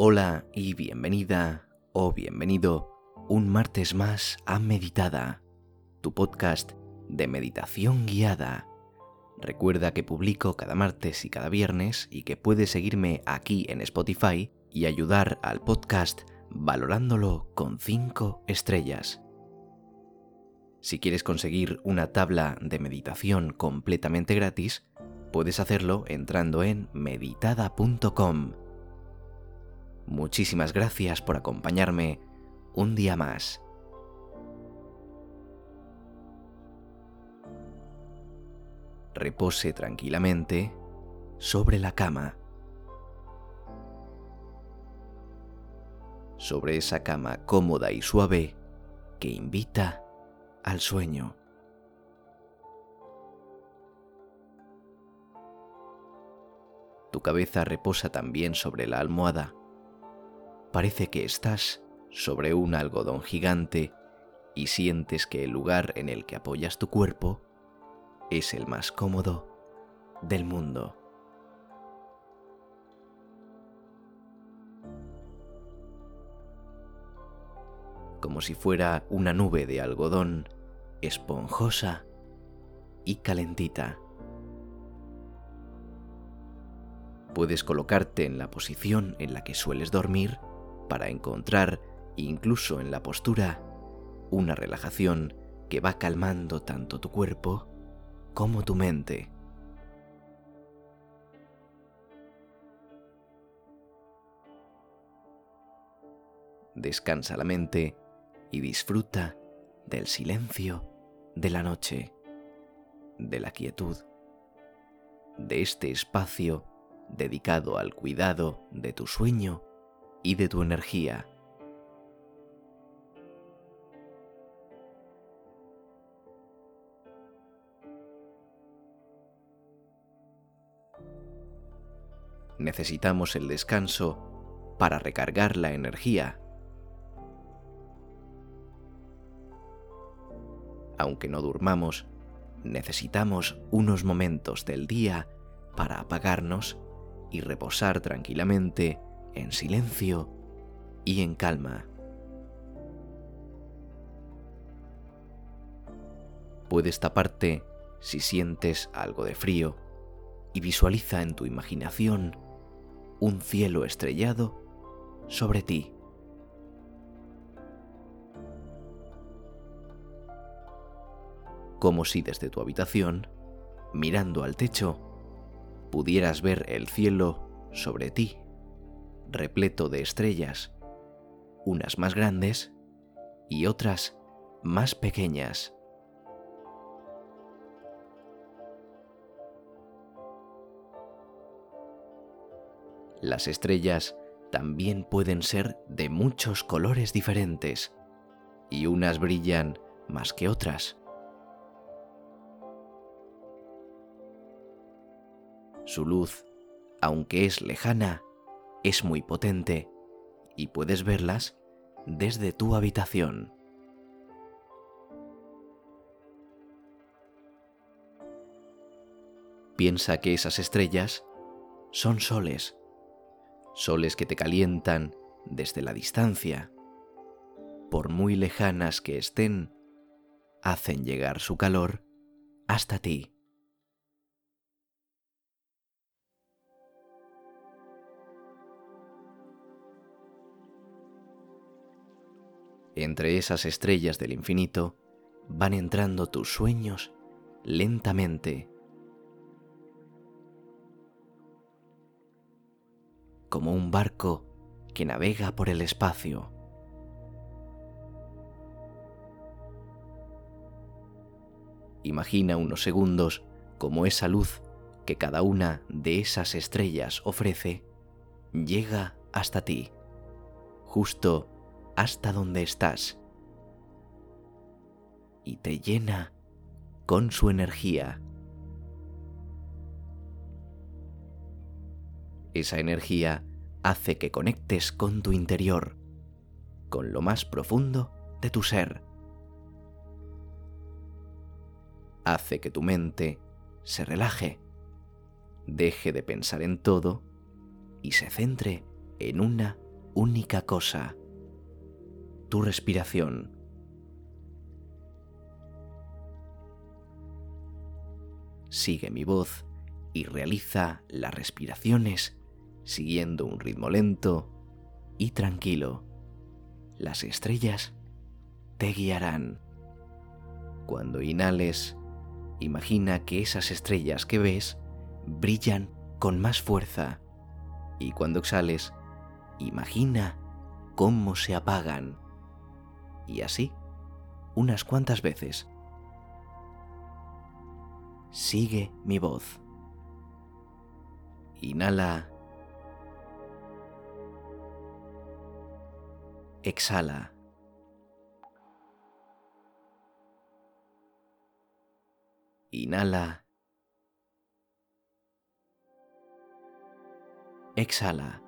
Hola y bienvenida o bienvenido un martes más a Meditada, tu podcast de meditación guiada. Recuerda que publico cada martes y cada viernes y que puedes seguirme aquí en Spotify y ayudar al podcast valorándolo con 5 estrellas. Si quieres conseguir una tabla de meditación completamente gratis, puedes hacerlo entrando en meditada.com. Muchísimas gracias por acompañarme un día más. Repose tranquilamente sobre la cama. Sobre esa cama cómoda y suave que invita al sueño. Tu cabeza reposa también sobre la almohada. Parece que estás sobre un algodón gigante y sientes que el lugar en el que apoyas tu cuerpo es el más cómodo del mundo. Como si fuera una nube de algodón esponjosa y calentita. Puedes colocarte en la posición en la que sueles dormir para encontrar, incluso en la postura, una relajación que va calmando tanto tu cuerpo como tu mente. Descansa la mente y disfruta del silencio de la noche, de la quietud, de este espacio dedicado al cuidado de tu sueño y de tu energía. Necesitamos el descanso para recargar la energía aunque no durmamos, necesitamos unos momentos del día para apagarnos y reposar tranquilamente en silencio y en calma. Puedes taparte si sientes algo de frío y visualiza en tu imaginación un cielo estrellado sobre ti. como si desde tu habitación, mirando al techo, pudieras ver el cielo sobre ti, repleto de estrellas, unas más grandes y otras más pequeñas. Las estrellas también pueden ser de muchos colores diferentes, y unas brillan más que otras. Su luz, aunque es lejana, es muy potente y puedes verlas desde tu habitación. Piensa que esas estrellas son soles, soles que te calientan desde la distancia. Por muy lejanas que estén, hacen llegar su calor hasta ti. Entre esas estrellas del infinito van entrando tus sueños lentamente, como un barco que navega por el espacio. Imagina unos segundos como esa luz que cada una de esas estrellas ofrece llega hasta ti, justo hasta donde estás y te llena con su energía. Esa energía hace que conectes con tu interior, con lo más profundo de tu ser. Hace que tu mente se relaje, deje de pensar en todo y se centre en una única cosa, tu respiración. Sigue mi voz y realiza las respiraciones siguiendo un ritmo lento y tranquilo. Las estrellas te guiarán. Cuando inhales, imagina que esas estrellas que ves brillan con más fuerza. Y cuando exhales, imagina cómo se apagan. Y así, unas cuantas veces. Sigue mi voz. Inhala. Exhala. Inhala. Exhala.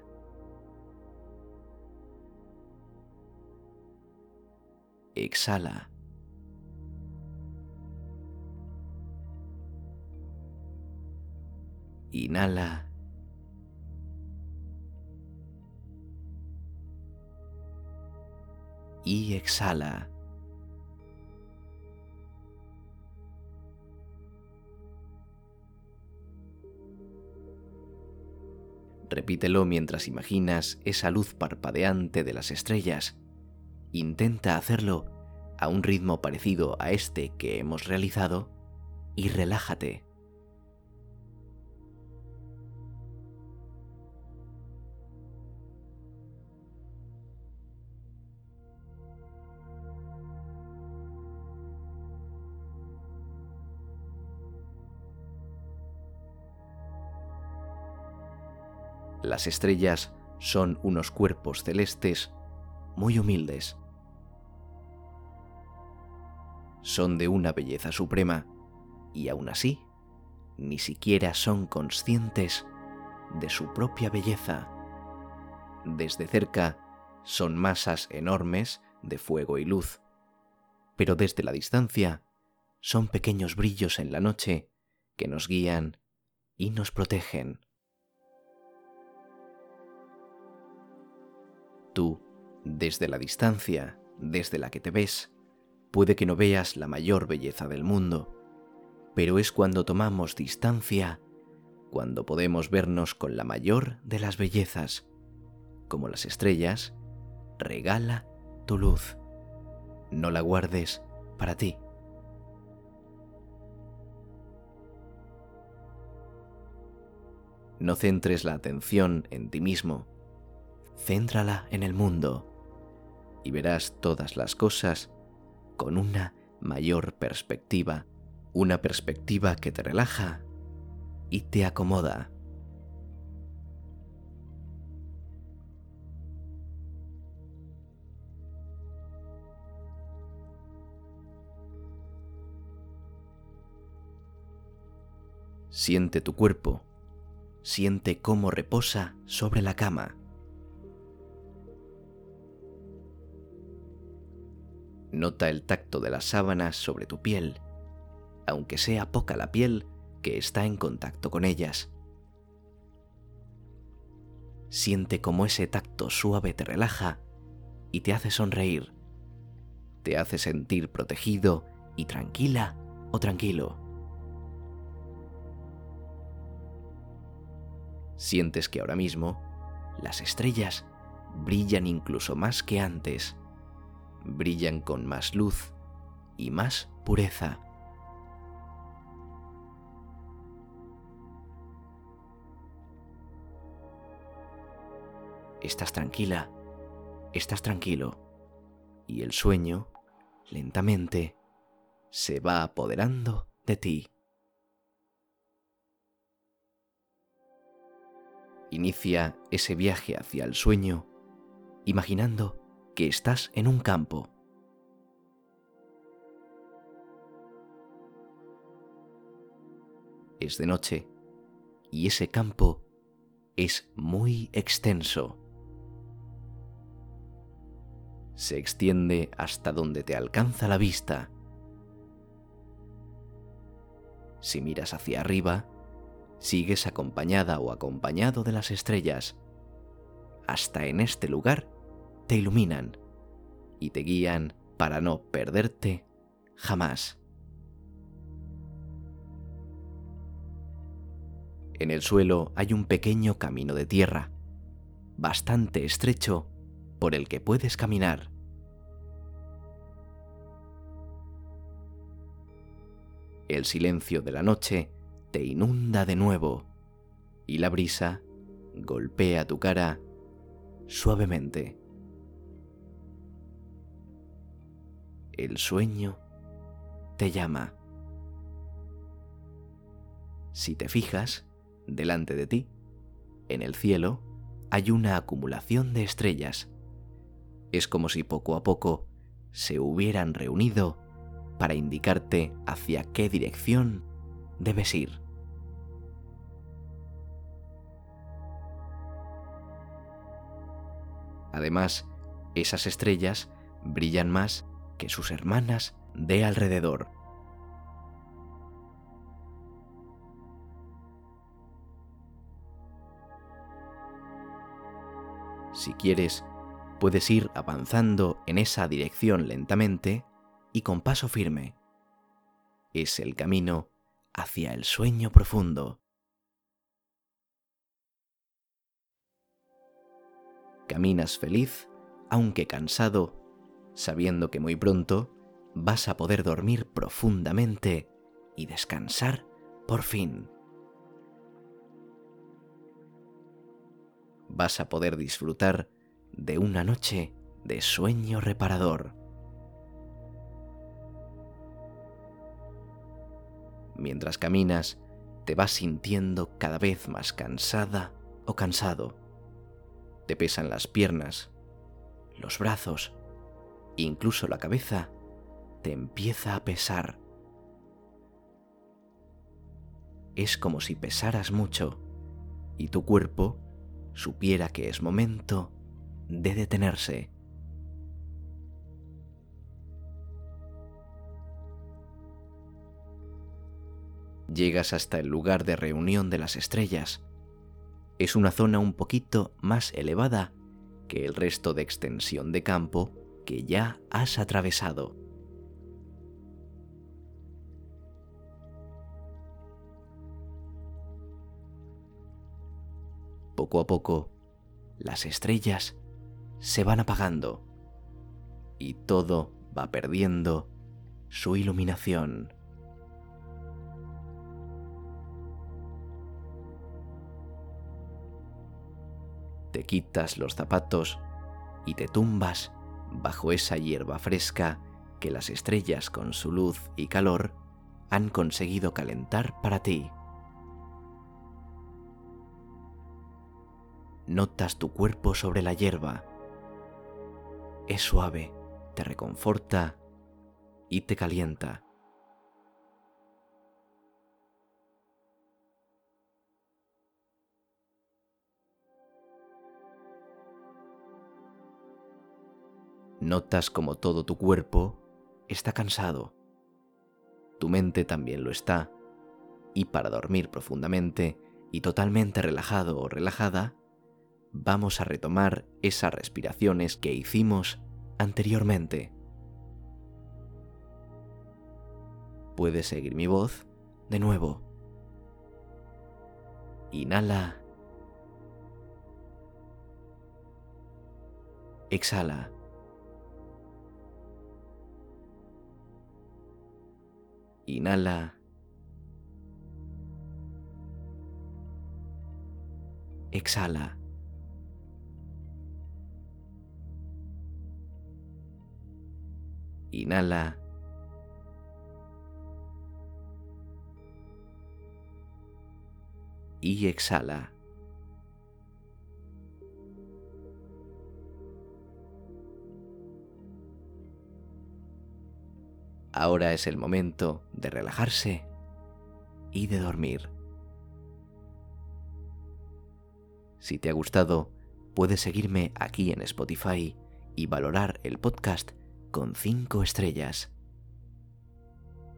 Exhala. Inhala. Y exhala. Repítelo mientras imaginas esa luz parpadeante de las estrellas. Intenta hacerlo a un ritmo parecido a este que hemos realizado y relájate. Las estrellas son unos cuerpos celestes muy humildes. Son de una belleza suprema y aún así ni siquiera son conscientes de su propia belleza. Desde cerca son masas enormes de fuego y luz, pero desde la distancia son pequeños brillos en la noche que nos guían y nos protegen. Tú, desde la distancia, desde la que te ves, puede que no veas la mayor belleza del mundo, pero es cuando tomamos distancia, cuando podemos vernos con la mayor de las bellezas, como las estrellas, regala tu luz. No la guardes para ti. No centres la atención en ti mismo, céntrala en el mundo y verás todas las cosas con una mayor perspectiva, una perspectiva que te relaja y te acomoda. Siente tu cuerpo, siente cómo reposa sobre la cama. Nota el tacto de las sábanas sobre tu piel, aunque sea poca la piel que está en contacto con ellas. Siente cómo ese tacto suave te relaja y te hace sonreír. Te hace sentir protegido y tranquila o tranquilo. Sientes que ahora mismo las estrellas brillan incluso más que antes brillan con más luz y más pureza. Estás tranquila, estás tranquilo, y el sueño, lentamente, se va apoderando de ti. Inicia ese viaje hacia el sueño imaginando que estás en un campo. Es de noche y ese campo es muy extenso. Se extiende hasta donde te alcanza la vista. Si miras hacia arriba, sigues acompañada o acompañado de las estrellas. Hasta en este lugar te iluminan y te guían para no perderte jamás. En el suelo hay un pequeño camino de tierra, bastante estrecho, por el que puedes caminar. El silencio de la noche te inunda de nuevo y la brisa golpea tu cara suavemente. El sueño te llama. Si te fijas, delante de ti, en el cielo, hay una acumulación de estrellas. Es como si poco a poco se hubieran reunido para indicarte hacia qué dirección debes ir. Además, esas estrellas brillan más que sus hermanas de alrededor. Si quieres, puedes ir avanzando en esa dirección lentamente y con paso firme. Es el camino hacia el sueño profundo. Caminas feliz, aunque cansado, sabiendo que muy pronto vas a poder dormir profundamente y descansar por fin. vas a poder disfrutar de una noche de sueño reparador. Mientras caminas, te vas sintiendo cada vez más cansada o cansado. Te pesan las piernas, los brazos, incluso la cabeza te empieza a pesar. Es como si pesaras mucho y tu cuerpo supiera que es momento de detenerse. Llegas hasta el lugar de reunión de las estrellas. Es una zona un poquito más elevada que el resto de extensión de campo que ya has atravesado. Poco a poco, las estrellas se van apagando y todo va perdiendo su iluminación. Te quitas los zapatos y te tumbas bajo esa hierba fresca que las estrellas con su luz y calor han conseguido calentar para ti. notas tu cuerpo sobre la hierba. Es suave, te reconforta y te calienta. Notas como todo tu cuerpo está cansado. Tu mente también lo está. Y para dormir profundamente y totalmente relajado o relajada, vamos a retomar esas respiraciones que hicimos anteriormente. Puedes seguir mi voz de nuevo. Inhala. Exhala. Inhala. Exhala. Inhala. Y exhala. Ahora es el momento de relajarse y de dormir. Si te ha gustado, puedes seguirme aquí en Spotify y valorar el podcast con 5 estrellas.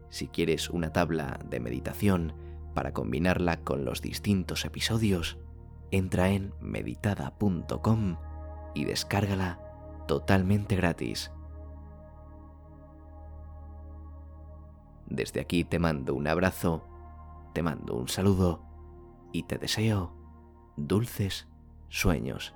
Si quieres una tabla de meditación para combinarla con los distintos episodios, entra en meditada.com y descárgala totalmente gratis. Desde aquí te mando un abrazo, te mando un saludo y te deseo dulces sueños.